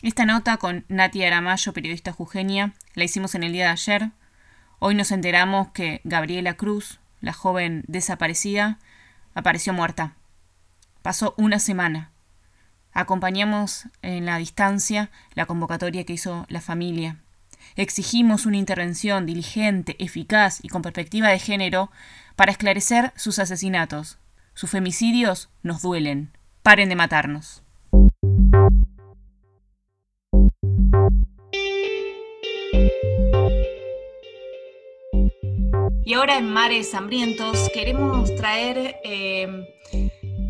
Esta nota con Nati Aramayo, periodista jujeña, la hicimos en el día de ayer. Hoy nos enteramos que Gabriela Cruz, la joven desaparecida, apareció muerta. Pasó una semana. Acompañamos en la distancia la convocatoria que hizo la familia. Exigimos una intervención diligente, eficaz y con perspectiva de género para esclarecer sus asesinatos. Sus femicidios nos duelen. Paren de matarnos. Y ahora en Mares Hambrientos queremos traer eh,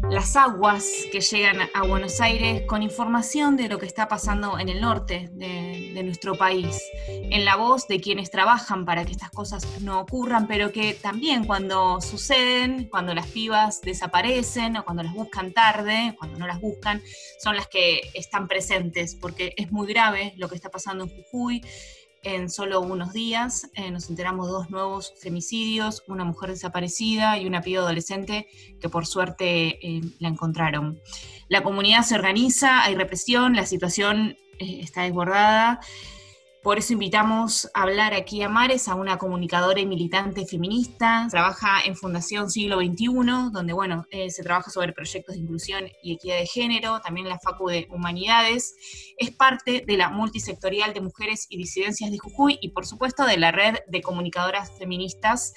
las aguas que llegan a Buenos Aires con información de lo que está pasando en el norte de, nuestro país, en la voz de quienes trabajan para que estas cosas no ocurran, pero que también cuando suceden, cuando las pibas desaparecen o cuando las buscan tarde, cuando no las buscan, son las que están presentes, porque es muy grave lo que está pasando en Jujuy en solo unos días eh, nos enteramos de dos nuevos femicidios, una mujer desaparecida y una piba adolescente que por suerte eh, la encontraron. La comunidad se organiza, hay represión, la situación eh, está desbordada. Por eso invitamos a hablar aquí a Mares, a una comunicadora y militante feminista. Trabaja en Fundación Siglo XXI, donde bueno, eh, se trabaja sobre proyectos de inclusión y equidad de género, también en la Facu de Humanidades. Es parte de la multisectorial de mujeres y disidencias de Jujuy y por supuesto de la red de comunicadoras feministas.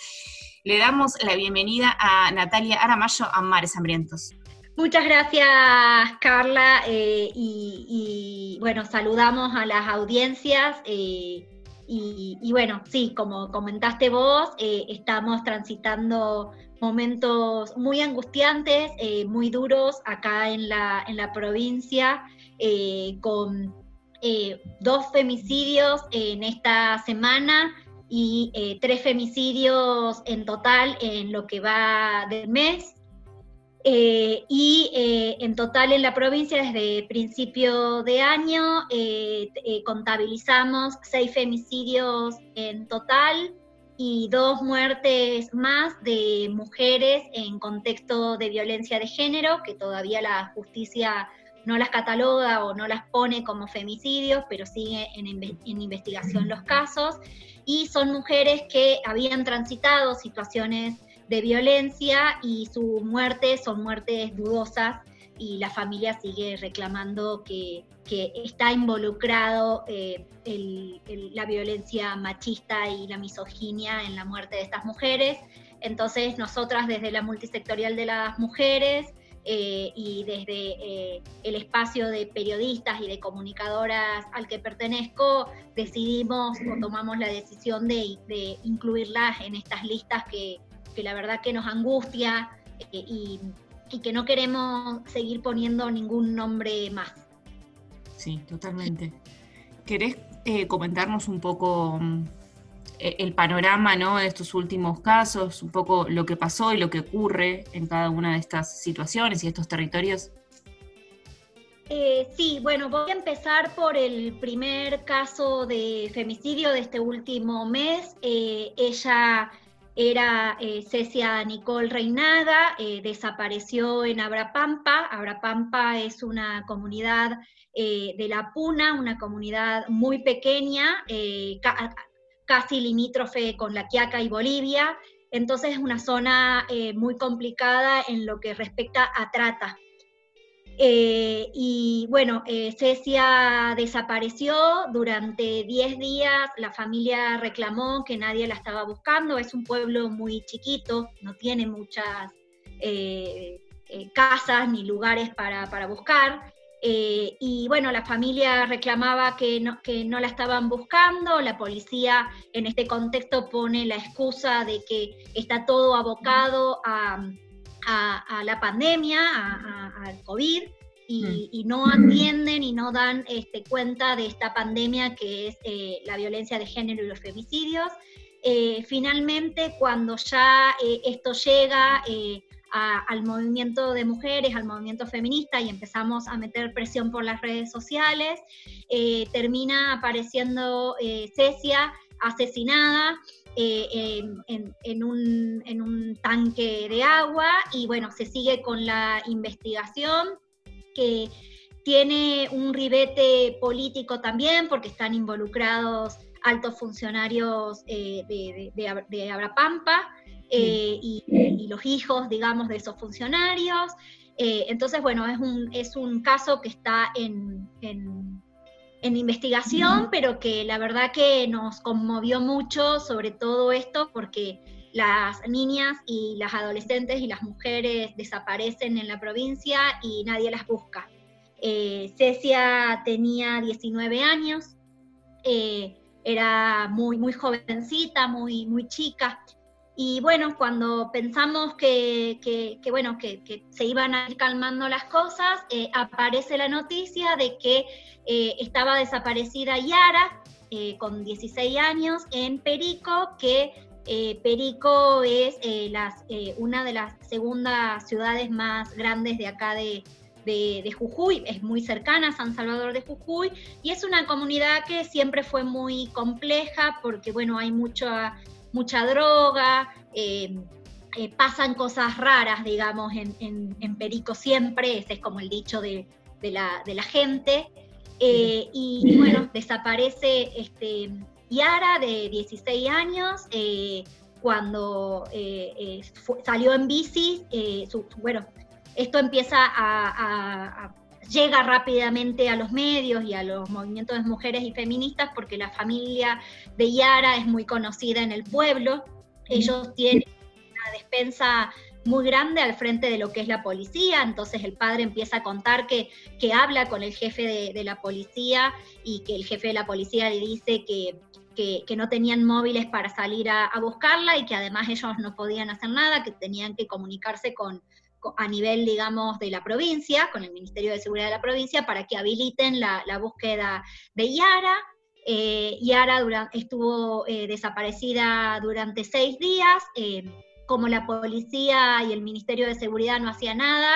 Le damos la bienvenida a Natalia Aramayo a Mares Hambrientos. Muchas gracias, Carla. Eh, y, bueno, saludamos a las audiencias. Eh, y, bueno, sí, como comentaste vos, eh, estamos transitando momentos muy angustiantes, muy duros acá en la, en la provincia, con dos femicidios en esta semana y tres femicidios en total en lo que va del mes. Eh, y eh, en total en la provincia, desde principio de año, eh, contabilizamos seis femicidios en total y dos muertes más de mujeres en contexto de violencia de género, que todavía la justicia no las cataloga o no las pone como femicidios, pero sigue en, en investigación los casos. Y son mujeres que habían transitado situaciones de violencia y su muerte son muertes dudosas y la familia sigue reclamando que, está involucrado eh, la violencia machista y la misoginia en la muerte de estas mujeres. Entonces nosotras desde la multisectorial de las mujeres eh, y desde eh, el espacio de periodistas y de comunicadoras al que pertenezco, decidimos o tomamos la decisión de, de incluirlas en estas listas que, que la verdad que nos angustia eh, y, que no queremos seguir poniendo ningún nombre más. Sí, totalmente. ¿Querés eh, comentarnos un poco mm, e, el panorama ¿no? de estos últimos casos, un poco lo que pasó y lo que ocurre en cada una de estas situaciones y estos territorios? Eh, sí, bueno, voy a empezar por el primer caso de femicidio de este último mes. ella era eh, Cecia Nicole Reinaga, eh, desapareció en Abrapampa. Abrapampa es una comunidad eh, de la Puna, una comunidad muy pequeña, casi limítrofe con la Quiaca y Bolivia. Entonces es una zona muy complicada en lo que respecta a trata. Eh, y bueno, eh, Cecia desapareció durante 10 días, la familia reclamó que nadie la estaba buscando, es un pueblo muy chiquito, no tiene muchas eh, casas ni lugares para, buscar. y bueno, la familia reclamaba que no, que no la estaban buscando, la policía en este contexto pone la excusa de que está todo abocado a a, la pandemia, al COVID, mm. y, no atienden y no dan este, cuenta de esta pandemia que es eh, la violencia de género y los femicidios. Eh, finalmente, cuando ya eh, esto llega al movimiento de mujeres, al movimiento feminista y empezamos a meter presión por las redes sociales, termina apareciendo Cecia asesinada. Eh, en, un, tanque de agua y bueno, se sigue con la investigación que tiene un ribete político también, porque están involucrados altos funcionarios eh, de, de, de, Abrapampa eh, y, los hijos, digamos, de esos funcionarios. Eh, entonces, bueno, es un, es un caso que está en, en, en, investigación, pero que la verdad que nos conmovió mucho sobre todo esto, porque las niñas y las adolescentes y las mujeres desaparecen en la provincia y nadie las busca. Eh, Cecia tenía 19 años, eh, era muy, muy jovencita, muy, muy chica. Y bueno, cuando pensamos que, que, bueno, que, se iban a ir calmando las cosas, eh, aparece la noticia de que estaba desaparecida Yara, con 16 años, en Perico, que Perico es una de las segundas ciudades más grandes de acá de, de, Jujuy, es muy cercana a San Salvador de Jujuy y es una comunidad que siempre fue muy compleja porque, bueno, hay mucha, mucha droga, eh, eh, pasan cosas raras, digamos, en, Perico siempre, ese es como el dicho de, la, gente. Eh, y, bueno, desaparece este, Yara de 16 años cuando salió en bici, su, bueno, esto empieza a, llega rápidamente a los medios y a los movimientos de mujeres y feministas porque la familia de Yara es muy conocida en el pueblo. Ellos tienen una despensa muy grande al frente de lo que es la policía, entonces el padre empieza a contar que, que habla con el jefe de, la policía y que el jefe de la policía le dice que, que, no tenían móviles para salir a, buscarla y que además ellos no podían hacer nada, que tenían que comunicarse con, a nivel, digamos, de la provincia, con el Ministerio de Seguridad de la provincia, para que habiliten la, búsqueda de Yara. Eh, Yara estuvo eh, desaparecida durante seis días. Eh, como la policía y el Ministerio de Seguridad no hacía nada,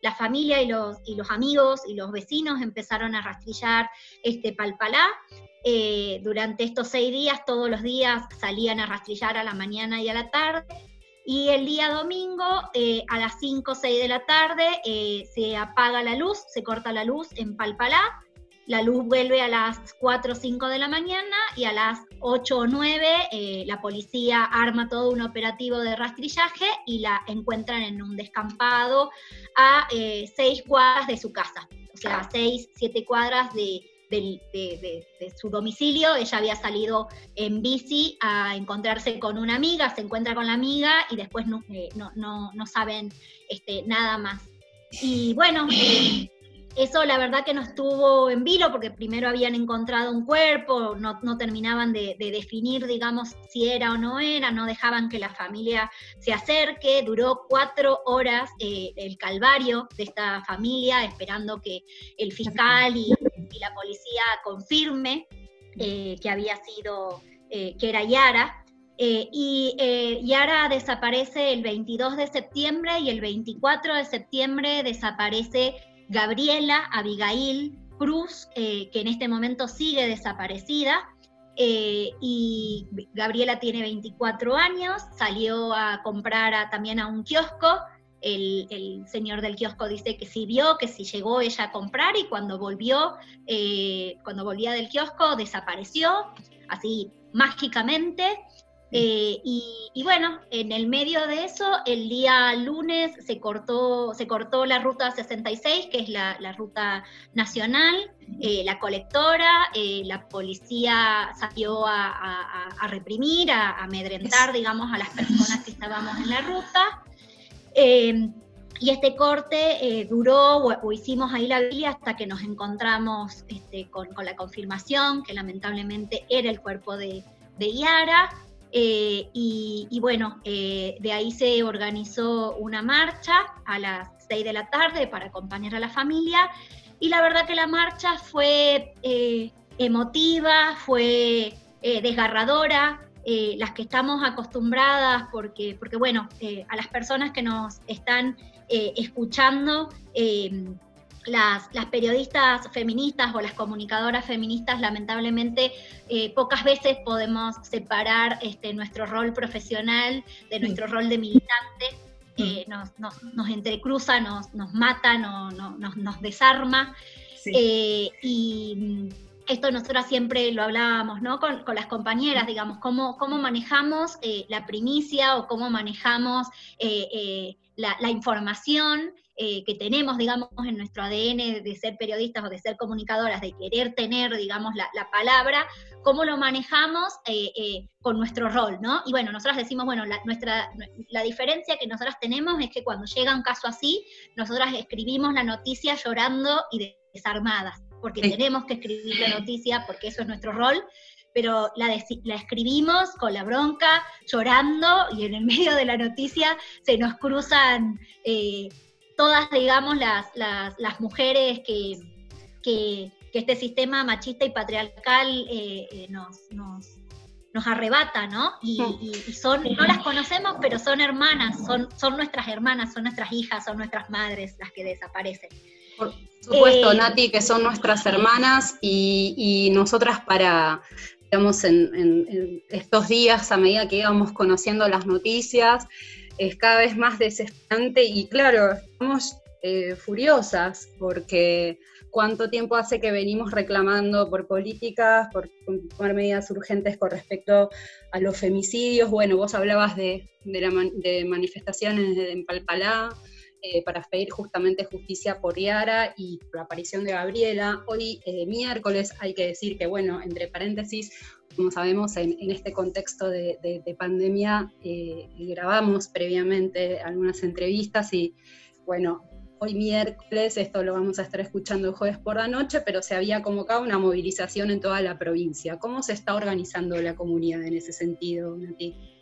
la familia y los, y los amigos y los vecinos empezaron a rastrillar este Palpalá. durante estos seis días, todos los días salían a rastrillar a la mañana y a la tarde. Y el día domingo, eh, a las 5 o 6 de la tarde, eh, se apaga la luz, se corta la luz en Palpalá. La luz vuelve a las 4 o 5 de la mañana y a las 8 o 9 eh, la policía arma todo un operativo de rastrillaje y la encuentran en un descampado a 6 cuadras de su casa. O sea, 6, 7 cuadras de, de, su domicilio, ella había salido en bici a encontrarse con una amiga, se encuentra con la amiga y después no, eh, no, saben este, nada más. Y bueno, eh, eso la verdad que no estuvo en vilo porque primero habían encontrado un cuerpo, no, terminaban de, definir, digamos, si era o no era, no dejaban que la familia se acerque, duró cuatro horas eh, el calvario de esta familia esperando que el fiscal y, la policía confirme eh, que había sido, eh, que era Yara. y Yara desaparece el 22 de septiembre y el 24 de septiembre desaparece Gabriela Abigail Cruz, eh, que en este momento sigue desaparecida. Eh, y Gabriela tiene 24 años, salió a comprar también a un kiosco. El, señor del kiosco dice que sí vio, que sí llegó ella a comprar y cuando volvió, eh, cuando volvía del kiosco desapareció, así mágicamente. Eh, y, bueno, en el medio de eso, el día lunes se cortó, se cortó la ruta 66, que es la, ruta nacional, eh, la colectora, eh, la policía salió a, reprimir, a, amedrentar, digamos, a las personas que estábamos en la ruta. Y este corte duró, o, hicimos ahí la vía hasta que nos encontramos este, con, la confirmación que lamentablemente era el cuerpo de, de Yara. Eh, y, bueno, eh, de ahí se organizó una marcha a las 6 de la tarde para acompañar a la familia. Y la verdad que la marcha fue eh, emotiva, fue desgarradora. Las que estamos acostumbradas, porque, porque bueno, a las personas que nos están escuchando, las, periodistas feministas o las comunicadoras feministas lamentablemente eh, pocas veces podemos separar este, nuestro rol profesional de nuestro rol de militante. mm. nos, entrecruza, nos, mata, nos, desarma. y esto nosotros siempre lo hablábamos ¿no? con, las compañeras, digamos, cómo, cómo manejamos la primicia o cómo manejamos la, información eh, que tenemos, digamos, en nuestro ADN de ser periodistas o de ser comunicadoras, de querer tener, digamos, la, palabra, cómo lo manejamos eh, eh, con nuestro rol, ¿no? Y bueno, nosotras decimos, bueno, nuestra, la diferencia que nosotras tenemos es que cuando llega un caso así, nosotras escribimos la noticia llorando y desarmadas, porque tenemos que escribir la noticia, porque eso es nuestro rol, pero la, la, escribimos con la bronca, llorando, y en el medio de la noticia se nos cruzan todas, digamos, las, las, mujeres que, que, este sistema machista y patriarcal eh, eh, nos, nos, arrebata, ¿no? Y, son, no las conocemos, pero son hermanas, son, son nuestras hermanas, son nuestras hijas, son nuestras madres las que desaparecen. Por supuesto, eh, Nati, que son nuestras hermanas y, nosotras para, digamos, en, en, estos días, a medida que íbamos conociendo las noticias, es cada vez más desesperante y claro, estamos eh, furiosas porque cuánto tiempo hace que venimos reclamando por políticas, por tomar medidas urgentes con respecto a los femicidios. Bueno, vos hablabas de, de, manifestaciones en Palpalá eh, para pedir justamente justicia por Yara y la aparición de Gabriela. Hoy, eh, miércoles, hay que decir que, bueno, entre paréntesis, como sabemos, en, este contexto de, pandemia, eh, grabamos previamente algunas entrevistas y, bueno, hoy miércoles, esto lo vamos a estar escuchando el jueves por la noche, pero se había convocado una movilización en toda la provincia. ¿Cómo se está organizando la comunidad en ese sentido, Nati?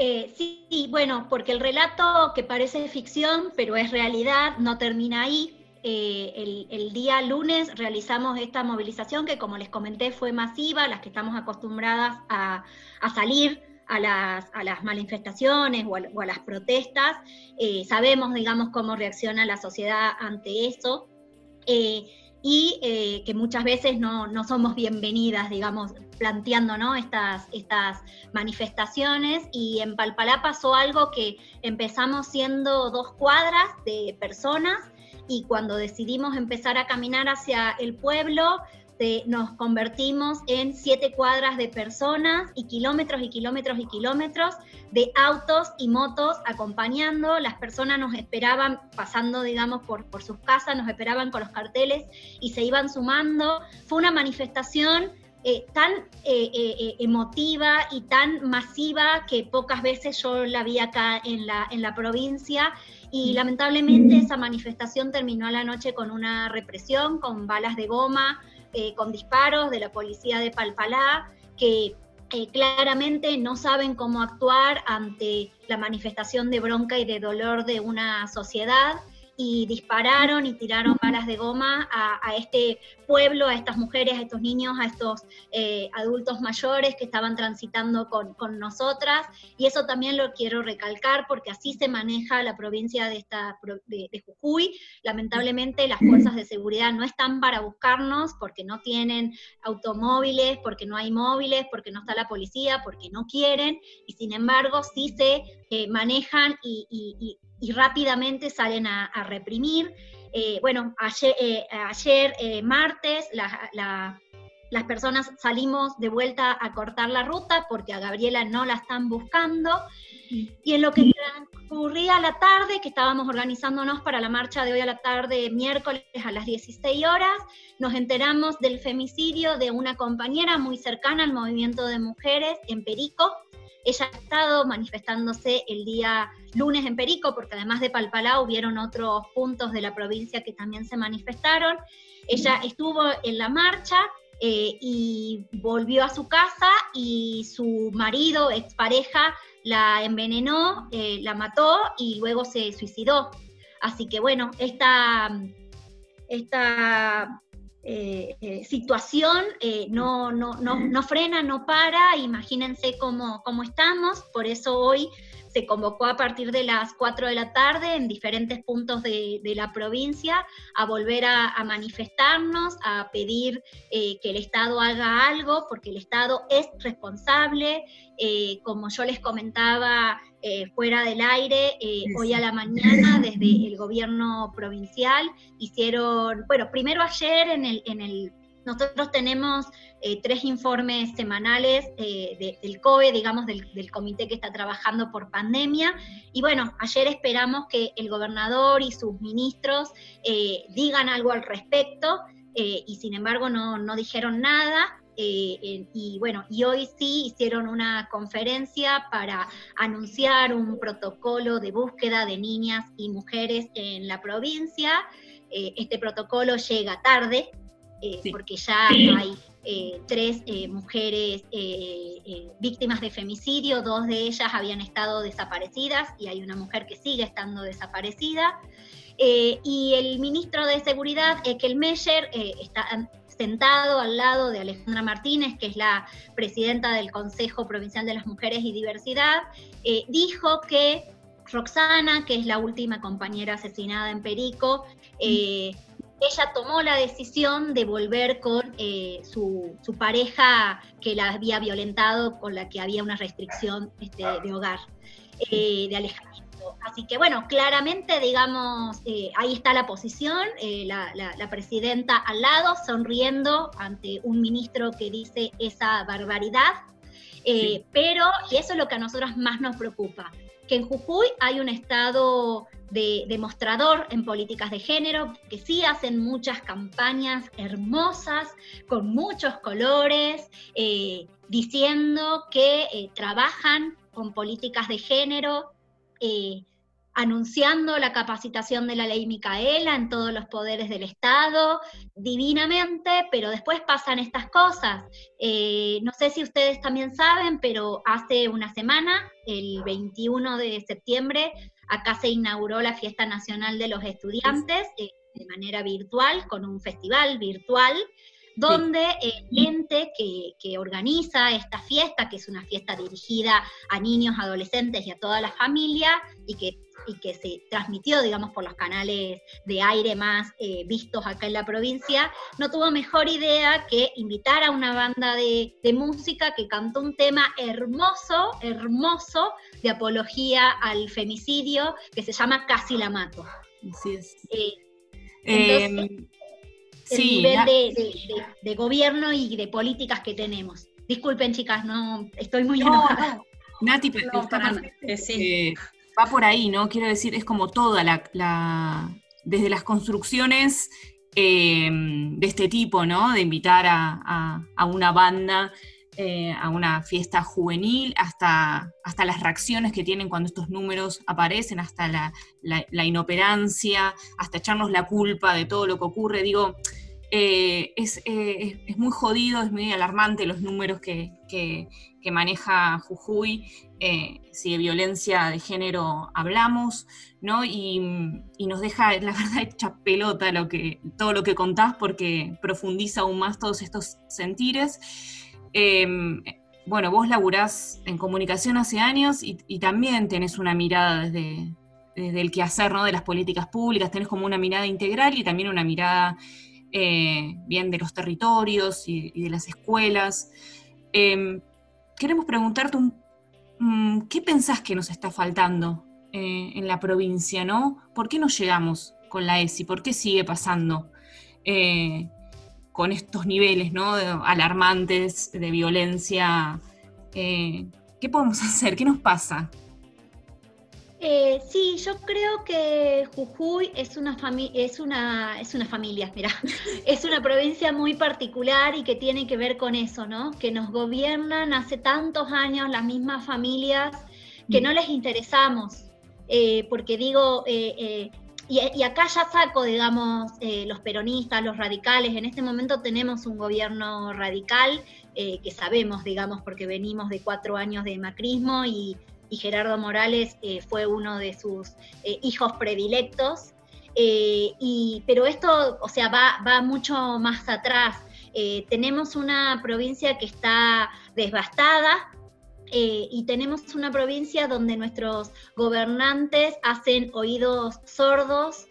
Eh, sí, bueno, porque el relato que parece ficción, pero es realidad, no termina ahí. Eh, el, día lunes realizamos esta movilización que, como les comenté, fue masiva, las que estamos acostumbradas a, salir a las, manifestaciones o a, las protestas. Eh, sabemos, digamos, cómo reacciona la sociedad ante eso. Eh, y que muchas veces no, somos bienvenidas, digamos, planteando ¿no? estas, estas manifestaciones. Y en Palpalá pasó algo que empezamos siendo dos cuadras de personas y cuando decidimos empezar a caminar hacia el pueblo, nos convertimos en siete cuadras de personas y kilómetros y kilómetros y kilómetros de autos y motos acompañando. Las personas nos esperaban pasando, digamos, por, por sus casas, nos esperaban con los carteles y se iban sumando. Fue una manifestación eh, tan eh, eh, emotiva y tan masiva que pocas veces yo la vi acá en la, en la provincia y lamentablemente esa manifestación terminó a la noche con una represión, con balas de goma, con disparos de la policía de Palpalá, que claramente no saben cómo actuar ante la manifestación de bronca y de dolor de una sociedad y dispararon y tiraron balas de goma a, este pueblo, a estas mujeres, a estos niños, a estos eh, adultos mayores que estaban transitando con, nosotras. Y eso también lo quiero recalcar porque así se maneja la provincia de, esta, de, Jujuy. Lamentablemente las fuerzas de seguridad no están para buscarnos porque no tienen automóviles, porque no hay móviles, porque no está la policía, porque no quieren. Y sin embargo sí se eh, manejan y rápidamente salen a, reprimir. Eh, bueno, ayer, eh, ayer eh, martes, las personas salimos de vuelta a cortar la ruta porque a Gabriela no la están buscando. Y en lo que transcurría la tarde, que estábamos organizándonos para la marcha de hoy a la tarde, miércoles a las 16 horas, nos enteramos del femicidio de una compañera muy cercana al movimiento de mujeres en Perico, ella ha estado manifestándose el día lunes en Perico, porque además de Palpalá hubieron otros puntos de la provincia que también se manifestaron. Ella estuvo en la marcha eh, y volvió a su casa y su marido, expareja, la envenenó, eh, la mató y luego se suicidó. Así que bueno, esta, esta eh, eh, situación eh, no, no, no, no, frena, no para, imagínense cómo, cómo, estamos, por eso hoy se convocó a partir de las 4 de la tarde en diferentes puntos de, la provincia a volver a, manifestarnos, a pedir que el Estado haga algo, porque el Estado es responsable. Como yo les comentaba fuera del aire, hoy a la mañana desde el gobierno provincial hicieron, bueno, primero ayer en el, en el nosotros tenemos eh, tres informes semanales eh, del COE, digamos, del, comité que está trabajando por pandemia. Y bueno, ayer esperamos que el gobernador y sus ministros eh, digan algo al respecto, y sin embargo no, no dijeron nada. Y bueno, y hoy sí hicieron una conferencia para anunciar un protocolo de búsqueda de niñas y mujeres en la provincia. este protocolo llega tarde, eh, porque ya hay eh, tres eh, mujeres víctimas de femicidio, dos de ellas habían estado desaparecidas y hay una mujer que sigue estando desaparecida. y el ministro de Seguridad, Ekel Meyer, está sentado al lado de Alejandra Martínez, que es la presidenta del Consejo Provincial de las Mujeres y Diversidad, dijo que Roxana, que es la última compañera asesinada en Perico, ella tomó la decisión de volver con eh, su, pareja que la había violentado, con la que había una restricción este, de hogar, eh, de alejamiento. Así que bueno, claramente, digamos, eh, ahí está la posición, la, la, presidenta al lado, sonriendo ante un ministro que dice esa barbaridad, pero, y eso es lo que a nosotros más nos preocupa, que en Jujuy hay un estado de demostrador en políticas de género, que sí hacen muchas campañas hermosas, con muchos colores, eh, diciendo que eh, trabajan con políticas de género, eh, anunciando la capacitación de la ley Micaela en todos los poderes del Estado, divinamente, pero después pasan estas cosas. no sé si ustedes también saben, pero hace una semana, el 21 de septiembre, Acá se inauguró la Fiesta Nacional de los Estudiantes eh, de manera virtual, con un festival virtual, donde el ente que, organiza esta fiesta, que es una fiesta dirigida a niños, adolescentes y a toda la familia, y que y que se transmitió, digamos, por los canales de aire más eh, vistos acá en la provincia, no tuvo mejor idea que invitar a una banda de, música que cantó un tema hermoso, hermoso, de apología al femicidio, que se llama Casi la mato. Así es. Eh, entonces, el nivel de, gobierno y de políticas que tenemos. Disculpen, chicas, no estoy muy enojada. Nati, pero está sí. Eh, va por ahí, ¿no? Quiero decir, es como toda la, desde las construcciones eh, de este tipo, ¿no? De invitar a, una banda eh, a una fiesta juvenil, hasta, hasta las reacciones que tienen cuando estos números aparecen, hasta la, inoperancia, hasta echarnos la culpa de todo lo que ocurre. Digo, eh, es, muy jodido, es muy alarmante los números que, que maneja Jujuy eh, si de violencia de género hablamos, ¿no? Y, nos deja, la verdad, hecha pelota lo que, todo lo que contás porque profundiza aún más todos estos sentires. Em, bueno, vos laburás en comunicación hace años y, también tenés una mirada desde, desde, el quehacer ¿no? de las políticas públicas, tenés como una mirada integral y también una mirada eh, bien de los territorios y, de las escuelas. Em, queremos preguntarte un Mm, ¿qué pensás que nos está faltando eh, en la provincia, no? ¿Por qué no llegamos con la ESI? ¿Por qué sigue pasando eh, con estos niveles, ¿no? alarmantes de violencia? ¿Qué podemos hacer? ¿Qué nos pasa? Eh, sí, yo creo que Jujuy es una, es una, es una familia, mira, es una provincia muy particular y que tiene que ver con eso, ¿no? Que nos gobiernan hace tantos años las mismas familias que no les interesamos, eh, porque digo, eh, y, acá ya saco, digamos, los peronistas, los radicales, en este momento tenemos un gobierno radical que sabemos, digamos, porque venimos de cuatro años de macrismo y y Gerardo Morales eh, fue uno de sus eh, hijos predilectos. Eh, y, pero esto, o sea, va, va mucho más atrás. tenemos una provincia que está devastada, y tenemos una provincia donde nuestros gobernantes hacen oídos sordos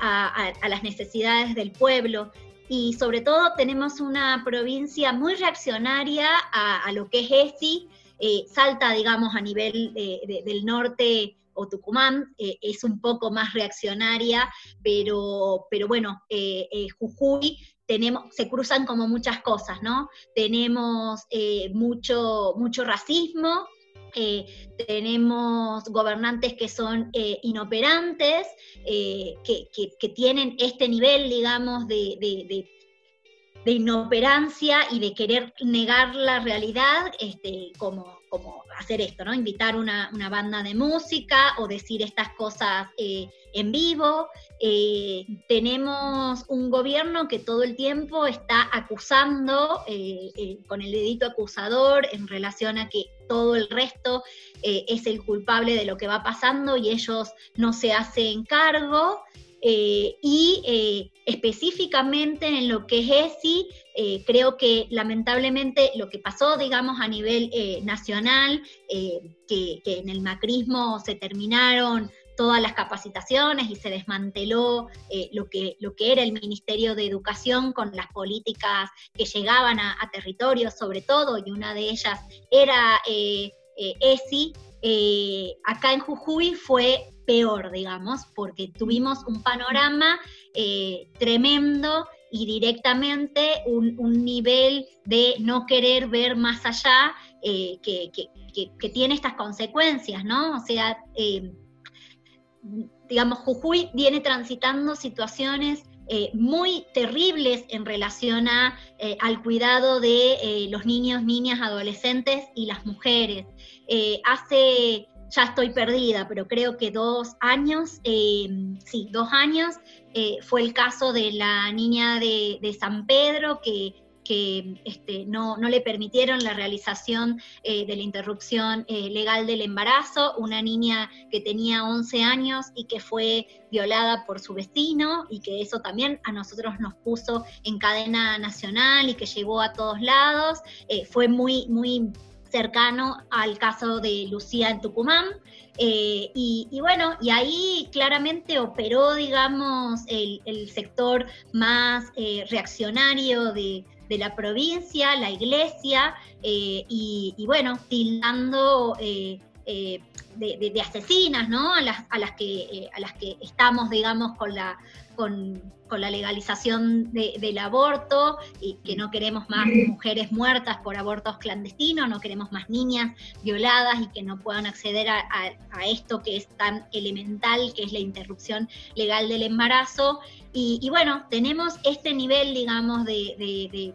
a, las necesidades del pueblo. Y sobre todo tenemos una provincia muy reaccionaria a, lo que es ESI, eh, Salta, digamos, a nivel del norte o Tucumán es un poco más reaccionaria, pero, pero bueno, Jujuy tenemos, se cruzan como muchas cosas, ¿no? Tenemos eh, mucho, mucho racismo, eh, tenemos gobernantes que son eh, inoperantes, que, tienen este nivel, digamos, de, inoperancia y de querer negar la realidad, este, como, como hacer esto, ¿no? Invitar una, una banda de música o decir estas cosas en vivo. Eh, tenemos un gobierno que todo el tiempo está acusando eh, eh, con el dedito acusador en relación a que todo el resto es el culpable de lo que va pasando y ellos no se hacen cargo. Y específicamente en lo que es ESI, creo que lamentablemente lo que pasó, digamos, a nivel nacional, que, en el macrismo se terminaron todas las capacitaciones y se desmanteló eh, lo, que, lo que era el Ministerio de Educación con las políticas que llegaban a, territorios sobre todo, y una de ellas era eh, eh, ESI, acá en Jujuy fue peor, digamos, porque tuvimos un panorama tremendo y directamente un, nivel de no querer ver más allá que, que, tiene estas consecuencias, ¿no? O sea, digamos, Jujuy viene transitando situaciones eh, muy terribles en relación a, eh, al cuidado de eh, los niños, niñas, adolescentes y las mujeres. hace, ya estoy perdida, pero creo que dos años, sí, dos años, fue el caso de la niña de, San Pedro que que este, no, le permitieron la realización eh, de la interrupción eh, legal del embarazo, una niña que tenía 11 años y que fue violada por su vecino y que eso también a nosotros nos puso en cadena nacional y que llegó a todos lados, eh, fue muy, muy cercano al caso de Lucía en Tucumán. y, bueno, y ahí claramente operó, digamos, el, sector más reaccionario de, de la provincia, la iglesia, eh, y, bueno, tildando eh, eh, de, asesinas, ¿no? A las, a las, que, a las que estamos, digamos, con la, con, la legalización del aborto, y que no queremos más mujeres muertas por abortos clandestinos, no queremos más niñas violadas y que no puedan acceder a, esto que es tan elemental, que es la interrupción legal del embarazo. Y, bueno, tenemos este nivel, digamos, de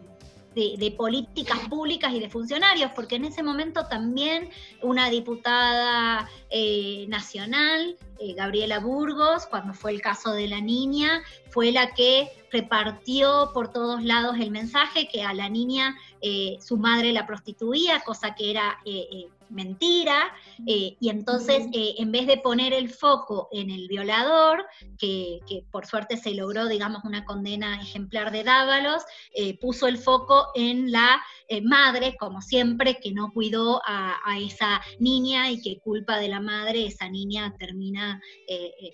de, políticas públicas y de funcionarios, porque en ese momento también una diputada eh, nacional, eh, Gabriela Burgos, cuando fue el caso de la niña, fue la que repartió por todos lados el mensaje que a la niña eh, su madre la prostituía, cosa que era mentira, eh, y entonces eh, en vez de poner el foco en el violador, que, por suerte se logró, digamos, una condena ejemplar de Dávalos, eh, puso el foco en la madre, como siempre, que no cuidó a, esa niña y que culpa de la madre esa niña termina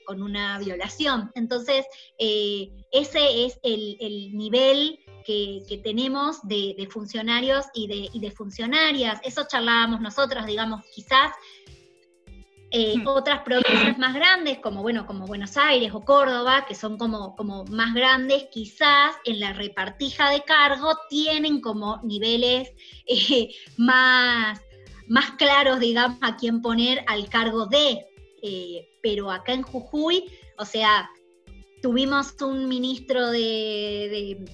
con una violación. Entonces, ese es el, el nivel que, tenemos de, funcionarios y de, funcionarias. Eso charlábamos nosotros, digamos, quizás eh, hmm. otras provincias más grandes, como bueno, como Buenos Aires o Córdoba, que son como, como más grandes, quizás en la repartija de cargo tienen como niveles eh, más, más claros, digamos, a quién poner al cargo de. Eh, pero acá en Jujuy, o sea, tuvimos un ministro de de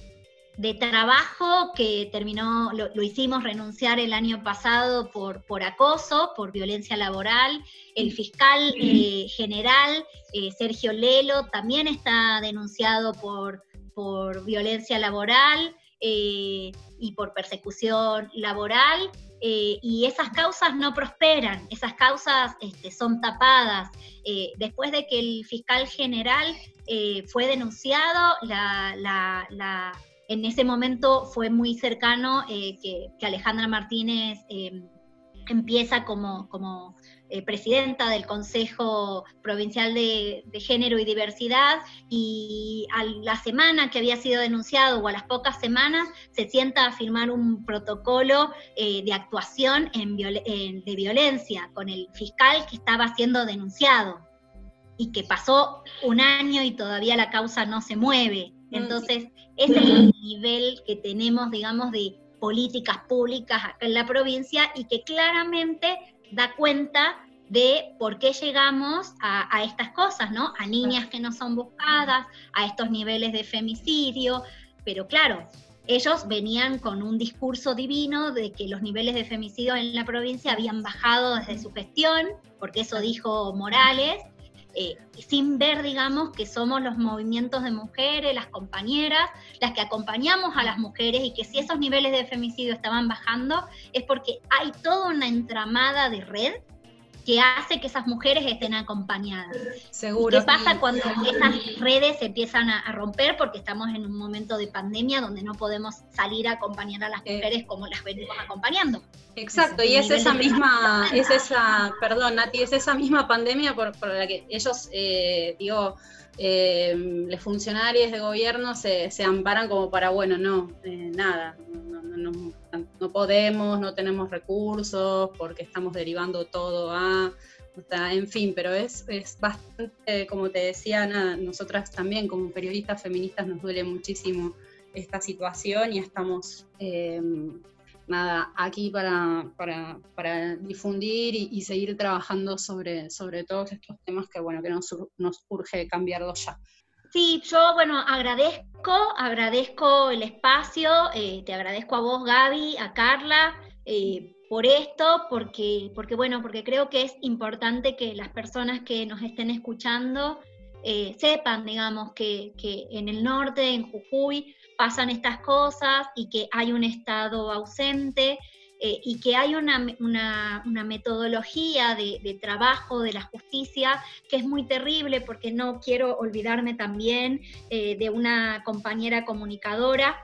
trabajo que terminó, lo, hicimos renunciar el año pasado por, por acoso, por violencia laboral. El fiscal eh, general, eh, Sergio Lelo, también está denunciado por, por violencia laboral eh, y por persecución laboral. y esas causas no prosperan, esas causas este, son tapadas. después de que el fiscal general fue denunciado, la en ese momento fue muy cercano eh, que, Alejandra Martínez eh, empieza como, como eh, presidenta del Consejo Provincial de, Género y Diversidad y a la semana que había sido denunciado o a las pocas semanas se sienta a firmar un protocolo de actuación de violencia con el fiscal que estaba siendo denunciado y que pasó un año y todavía la causa no se mueve. Entonces, ese es el nivel que tenemos, digamos, de políticas públicas acá en la provincia y que claramente da cuenta de por qué llegamos a, estas cosas, ¿no? A niñas que no son buscadas, a estos niveles de femicidio, pero claro, ellos venían con un discurso divino de que los niveles de femicidio en la provincia habían bajado desde su gestión, porque eso dijo Morales, eh, sin ver, digamos, que somos los movimientos de mujeres, las compañeras, las que acompañamos a las mujeres y que si esos niveles de femicidio estaban bajando es porque hay toda una entramada de red que hace que esas mujeres estén acompañadas. Seguro. ¿Qué pasa cuando esas redes se empiezan a, romper? Porque estamos en un momento de pandemia donde no podemos salir a acompañar a las eh. mujeres como las venimos acompañando. Exacto, y es esa misma, es esa, perdón Nati, es esa misma pandemia por, la que ellos, eh, digo, eh, los funcionarios de gobierno se, amparan como para, bueno, no, nada, no, podemos, no tenemos recursos, porque estamos derivando todo a, en fin, pero es, bastante, como te decía, nosotras también como periodistas feministas nos duele muchísimo esta situación y estamos eh, nada, aquí para, para, difundir y, seguir trabajando sobre, sobre todos estos temas que, bueno, que nos, nos urge cambiarlos ya. Sí, yo, bueno, agradezco, agradezco el espacio, eh, te agradezco a vos, Gaby, a Carla, eh, por esto, porque, porque, bueno, porque creo que es importante que las personas que nos estén escuchando eh, sepan, digamos, que, que en el norte, en Jujuy, pasan estas cosas y que hay un Estado ausente, eh, y que hay una, metodología de, trabajo de la justicia que es muy terrible porque no quiero olvidarme también eh, de una compañera comunicadora,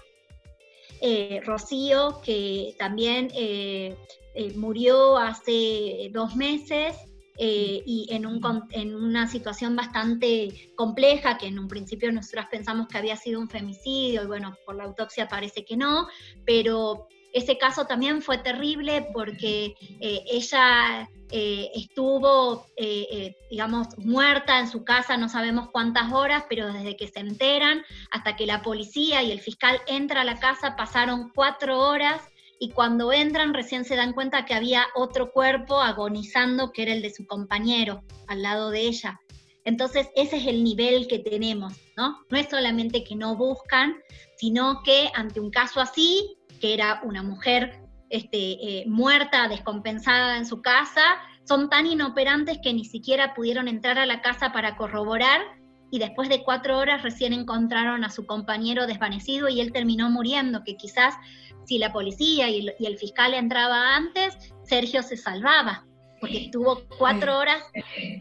eh, Rocío, que también murió hace dos meses. Y en, en, una situación bastante compleja, que en un principio nosotras pensamos que había sido un femicidio, y bueno, por la autopsia parece que no, pero ese caso también fue terrible porque eh, ella eh, estuvo, eh, digamos, muerta en su casa no sabemos cuántas horas, pero desde que se enteran hasta que la policía y el fiscal entra a la casa pasaron cuatro horas y cuando entran recién se dan cuenta que había otro cuerpo agonizando que era el de su compañero al lado de ella. Entonces ese es el nivel que tenemos, ¿no? No es solamente que no buscan, sino que ante un caso así que era una mujer este, eh, muerta, descompensada en su casa, son tan inoperantes que ni siquiera pudieron entrar a la casa para corroborar y después de cuatro horas recién encontraron a su compañero desvanecido y él terminó muriendo, que quizás si la policía y el, fiscal entraba antes, Sergio se salvaba, porque estuvo cuatro horas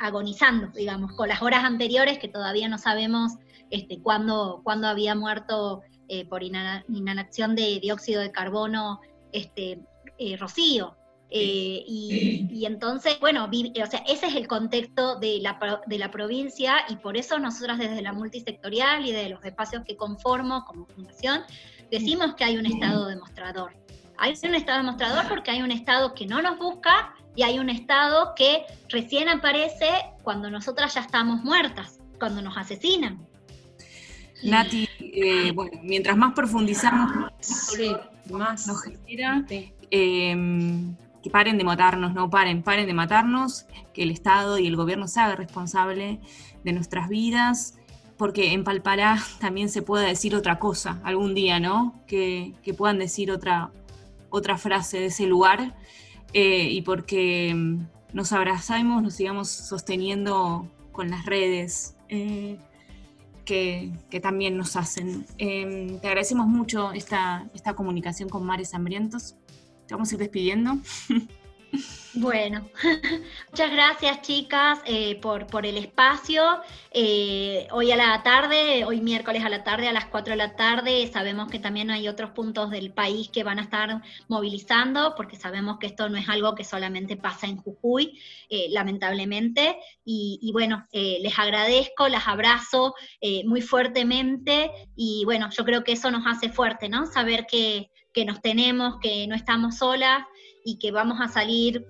agonizando, digamos, con las horas anteriores que todavía no sabemos este, cuándo, cuándo había muerto eh, por inhalación de dióxido de carbono este, eh, rocío. Eh, y, entonces, bueno, o sea, ese es el contexto de la, de la provincia y por eso nosotras desde la multisectorial y de los espacios que conformo como fundación, decimos que hay un Estado demostrador. Hay un Estado demostrador porque hay un Estado que no nos busca y hay un Estado que recién aparece cuando nosotras ya estamos muertas, cuando nos asesinan. Nati, eh, bueno, mientras más profundizamos, más nos genera em, que paren de matarnos, no paren, paren de matarnos, que el Estado y el gobierno se haga responsable de nuestras vidas, porque en Palpará también se pueda decir otra cosa algún día, ¿no? Que, puedan decir otra, otra frase de ese lugar eh, y porque em, nos abrazamos, nos sigamos sosteniendo con las redes. Eh, que, también nos hacen. Em, te agradecemos mucho esta, esta comunicación con Mares Hambrientos. Te vamos a ir despidiendo. Bueno, muchas gracias chicas eh, por, por, el espacio. Eh, hoy a la tarde, hoy miércoles a la tarde, a las 4 de la tarde, sabemos que también hay otros puntos del país que van a estar movilizando, porque sabemos que esto no es algo que solamente pasa en Jujuy, eh, lamentablemente. Y, bueno, les agradezco, las abrazo muy fuertemente y bueno, yo creo que eso nos hace fuerte, ¿no? Saber que, que nos tenemos, que no estamos solas y que vamos a salir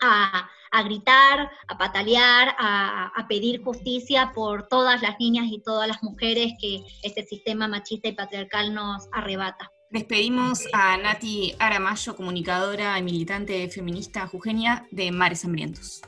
a, gritar, a patalear, a, pedir justicia por todas las niñas y todas las mujeres que este sistema machista y patriarcal nos arrebata. Despedimos a Nati Aramayo, comunicadora y militante feminista jujeña de Mares Hambrientos.